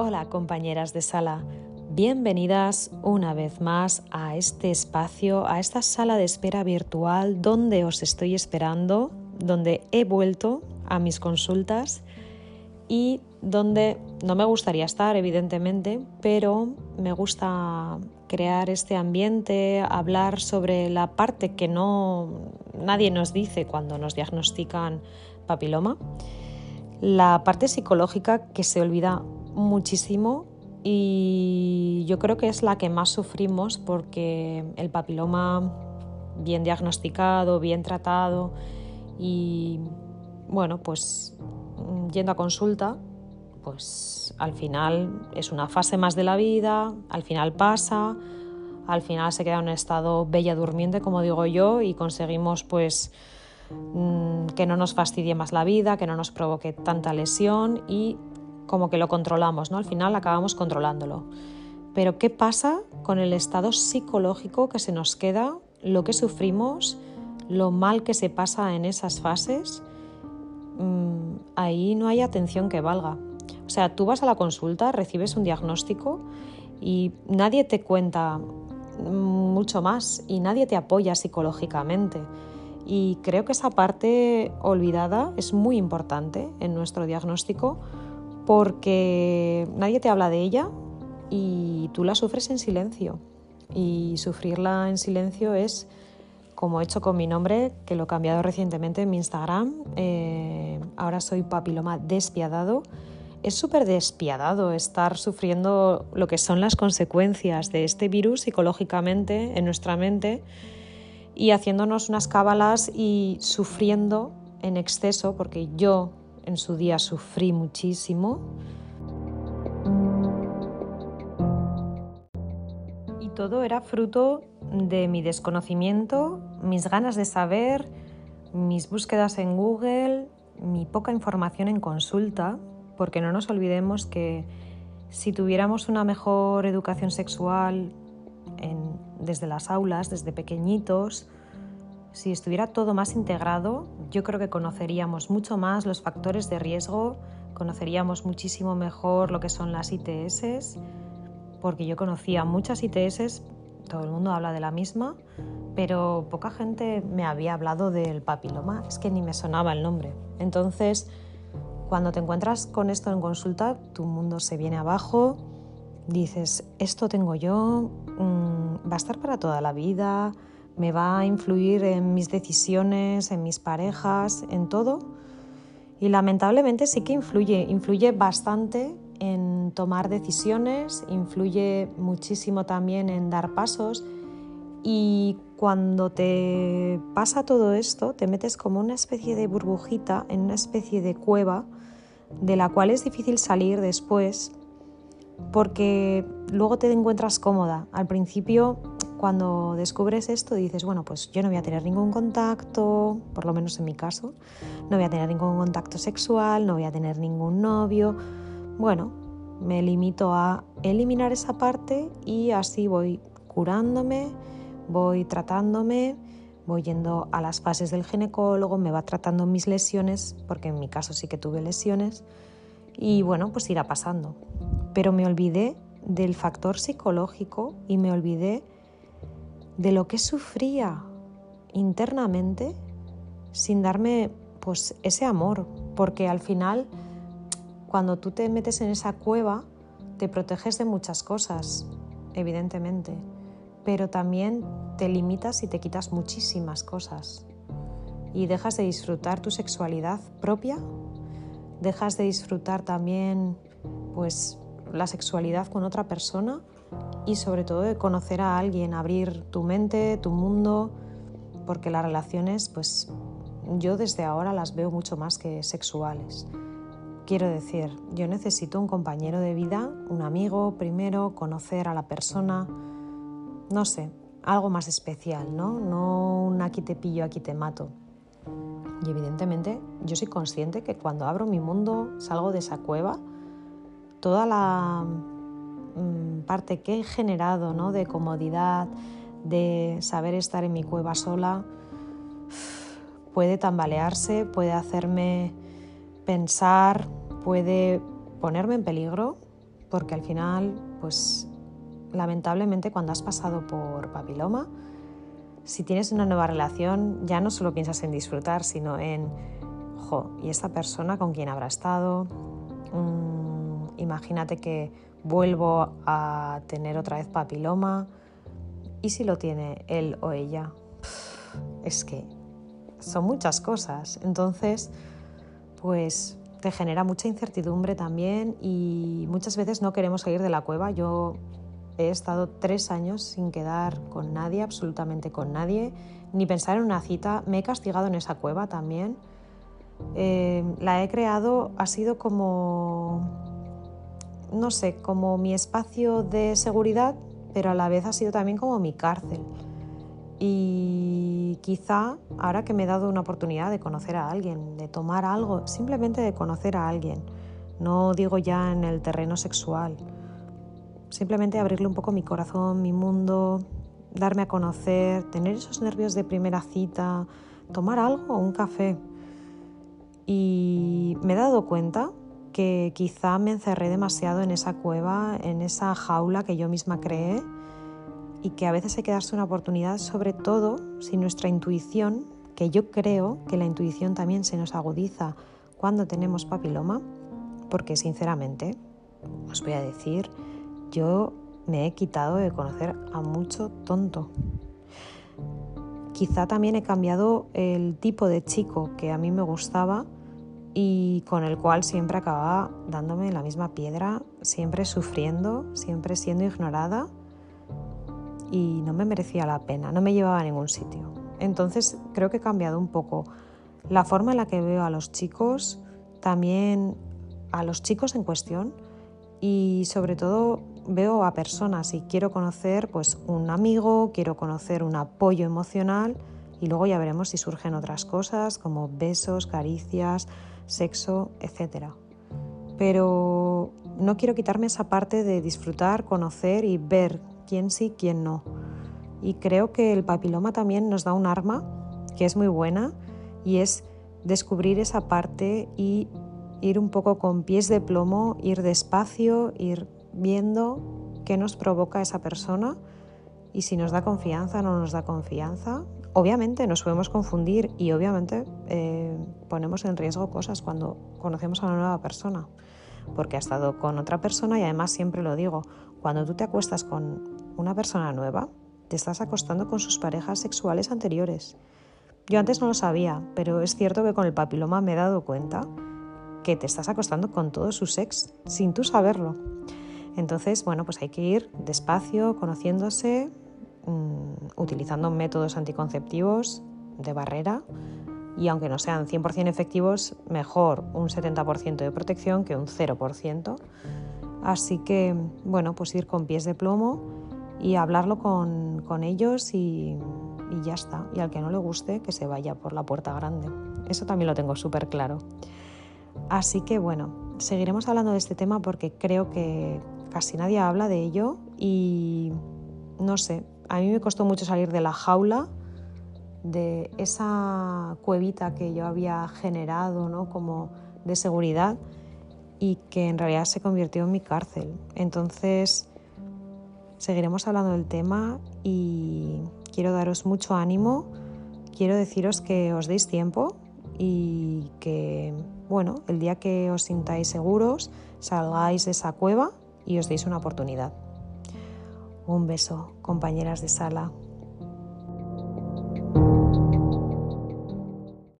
Hola compañeras de sala, bienvenidas una vez más a este espacio, a esta sala de espera virtual donde os estoy esperando, donde he vuelto a mis consultas y donde no me gustaría estar, evidentemente, pero me gusta crear este ambiente, hablar sobre la parte que no nadie nos dice cuando nos diagnostican papiloma, la parte psicológica que se olvida muchísimo y yo creo que es la que más sufrimos porque el papiloma bien diagnosticado, bien tratado y bueno, pues yendo a consulta, pues al final es una fase más de la vida, al final pasa, al final se queda en un estado bella durmiente, como digo yo, y conseguimos pues mm, que no nos fastidie más la vida, que no nos provoque tanta lesión y como que lo controlamos, ¿no? Al final acabamos controlándolo. Pero ¿qué pasa con el estado psicológico que se nos queda, lo que sufrimos, lo mal que se pasa en esas fases? Mm, ahí no hay atención que valga. O sea, tú vas a la consulta, recibes un diagnóstico y nadie te cuenta mucho más y nadie te apoya psicológicamente. Y creo que esa parte olvidada es muy importante en nuestro diagnóstico porque nadie te habla de ella y tú la sufres en silencio. Y sufrirla en silencio es como he hecho con mi nombre, que lo he cambiado recientemente en mi Instagram. Eh, ahora soy papiloma despiadado. Es súper despiadado estar sufriendo lo que son las consecuencias de este virus psicológicamente en nuestra mente y haciéndonos unas cábalas y sufriendo en exceso, porque yo en su día sufrí muchísimo. Y todo era fruto de mi desconocimiento, mis ganas de saber, mis búsquedas en Google, mi poca información en consulta, porque no nos olvidemos que si tuviéramos una mejor educación sexual desde las aulas, desde pequeñitos, si estuviera todo más integrado, yo creo que conoceríamos mucho más los factores de riesgo, conoceríamos muchísimo mejor lo que son las ITS, porque yo conocía muchas ITS, todo el mundo habla de la misma, pero poca gente me había hablado del papiloma, es que ni me sonaba el nombre. Entonces, cuando te encuentras con esto en consulta, tu mundo se viene abajo, dices, esto tengo yo, mm, va a estar para toda la vida, me va a influir en mis decisiones, en mis parejas, en todo. Y lamentablemente sí que influye, influye bastante en tomar decisiones, influye muchísimo también en dar pasos y cuando te pasa todo esto te metes como una especie de burbujita, en una especie de cueva de la cual es difícil salir después porque luego te encuentras cómoda. Al principio cuando descubres esto dices, bueno, pues yo no voy a tener ningún contacto, por lo menos en mi caso, no voy a tener ningún contacto sexual, no voy a tener ningún novio. Bueno, me limito a eliminar esa parte y así voy curándome, voy tratándome, voy yendo a las fases del ginecólogo, me va tratando mis lesiones, porque en mi caso sí que tuve lesiones, y bueno, pues irá pasando. Pero me olvidé del factor psicológico y me olvidé de lo que sufría internamente sin darme pues ese amor, porque al final cuando tú te metes en esa cueva te proteges de muchas cosas, evidentemente, pero también te limitas y te quitas muchísimas cosas. Y dejas de disfrutar tu sexualidad propia, dejas de disfrutar también pues la sexualidad con otra persona y sobre todo de conocer a alguien, abrir tu mente, tu mundo, porque las relaciones, pues yo desde ahora las veo mucho más que sexuales. Quiero decir, yo necesito un compañero de vida, un amigo primero, conocer a la persona, no sé, algo más especial, ¿no? No un aquí te pillo, aquí te mato. Y evidentemente yo soy consciente que cuando abro mi mundo, salgo de esa cueva, toda la parte que he generado ¿no? de comodidad, de saber estar en mi cueva sola, puede tambalearse, puede hacerme pensar, puede ponerme en peligro, porque al final, pues lamentablemente cuando has pasado por papiloma, si tienes una nueva relación, ya no solo piensas en disfrutar, sino en, jo, ¿y esta persona con quién habrá estado? Mm, imagínate que vuelvo a tener otra vez papiloma. ¿Y si lo tiene él o ella? Es que son muchas cosas. Entonces, pues te genera mucha incertidumbre también y muchas veces no queremos salir de la cueva. Yo he estado tres años sin quedar con nadie, absolutamente con nadie, ni pensar en una cita. Me he castigado en esa cueva también. Eh, la he creado, ha sido como, no sé, como mi espacio de seguridad, pero a la vez ha sido también como mi cárcel. Y quizá ahora que me he dado una oportunidad de conocer a alguien, de tomar algo, simplemente de conocer a alguien, no digo ya en el terreno sexual, simplemente abrirle un poco mi corazón, mi mundo, darme a conocer, tener esos nervios de primera cita, tomar algo, un café. Y me he dado cuenta que quizá me encerré demasiado en esa cueva, en esa jaula que yo misma creé y que a veces hay que darse una oportunidad, sobre todo si nuestra intuición, que yo creo que la intuición también se nos agudiza cuando tenemos papiloma, porque sinceramente, os voy a decir, yo me he quitado de conocer a mucho tonto. Quizá también he cambiado el tipo de chico que a mí me gustaba y con el cual siempre acababa dándome la misma piedra, siempre sufriendo, siempre siendo ignorada y no me merecía la pena, no me llevaba a ningún sitio. Entonces creo que he cambiado un poco la forma en la que veo a los chicos, también a los chicos en cuestión y sobre todo veo a personas y quiero conocer pues un amigo, quiero conocer un apoyo emocional y luego ya veremos si surgen otras cosas como besos, caricias, sexo, etc. Pero no quiero quitarme esa parte de disfrutar, conocer y ver quién sí, quién no. Y creo que el papiloma también nos da un arma que es muy buena y es descubrir esa parte y ir un poco con pies de plomo, ir despacio, ir viendo qué nos provoca esa persona y si nos da confianza o no nos da confianza. Obviamente nos podemos confundir y obviamente eh, ponemos en riesgo cosas cuando conocemos a una nueva persona, porque ha estado con otra persona y además siempre lo digo, cuando tú te acuestas con una persona nueva, te estás acostando con sus parejas sexuales anteriores. Yo antes no lo sabía, pero es cierto que con el papiloma me he dado cuenta que te estás acostando con todo su sex sin tú saberlo. Entonces, bueno, pues hay que ir despacio, conociéndose, mm, utilizando métodos anticonceptivos de barrera y aunque no sean 100% efectivos, mejor un 70% de protección que un 0%. Así que, bueno, pues ir con pies de plomo y hablarlo con, ellos y, y, ya está. Y al que no le guste, que se vaya por la puerta grande. Eso también lo tengo súper claro. Así que, bueno, seguiremos hablando de este tema porque creo que casi nadie habla de ello y no sé, a mí me costó mucho salir de la jaula, de esa cuevita que yo había generado, ¿no? Como de seguridad y que en realidad se convirtió en mi cárcel. Entonces, seguiremos hablando del tema y quiero daros mucho ánimo, quiero deciros que os deis tiempo y que, bueno, el día que os sintáis seguros, salgáis de esa cueva y os deis una oportunidad. Un beso, compañeras de sala.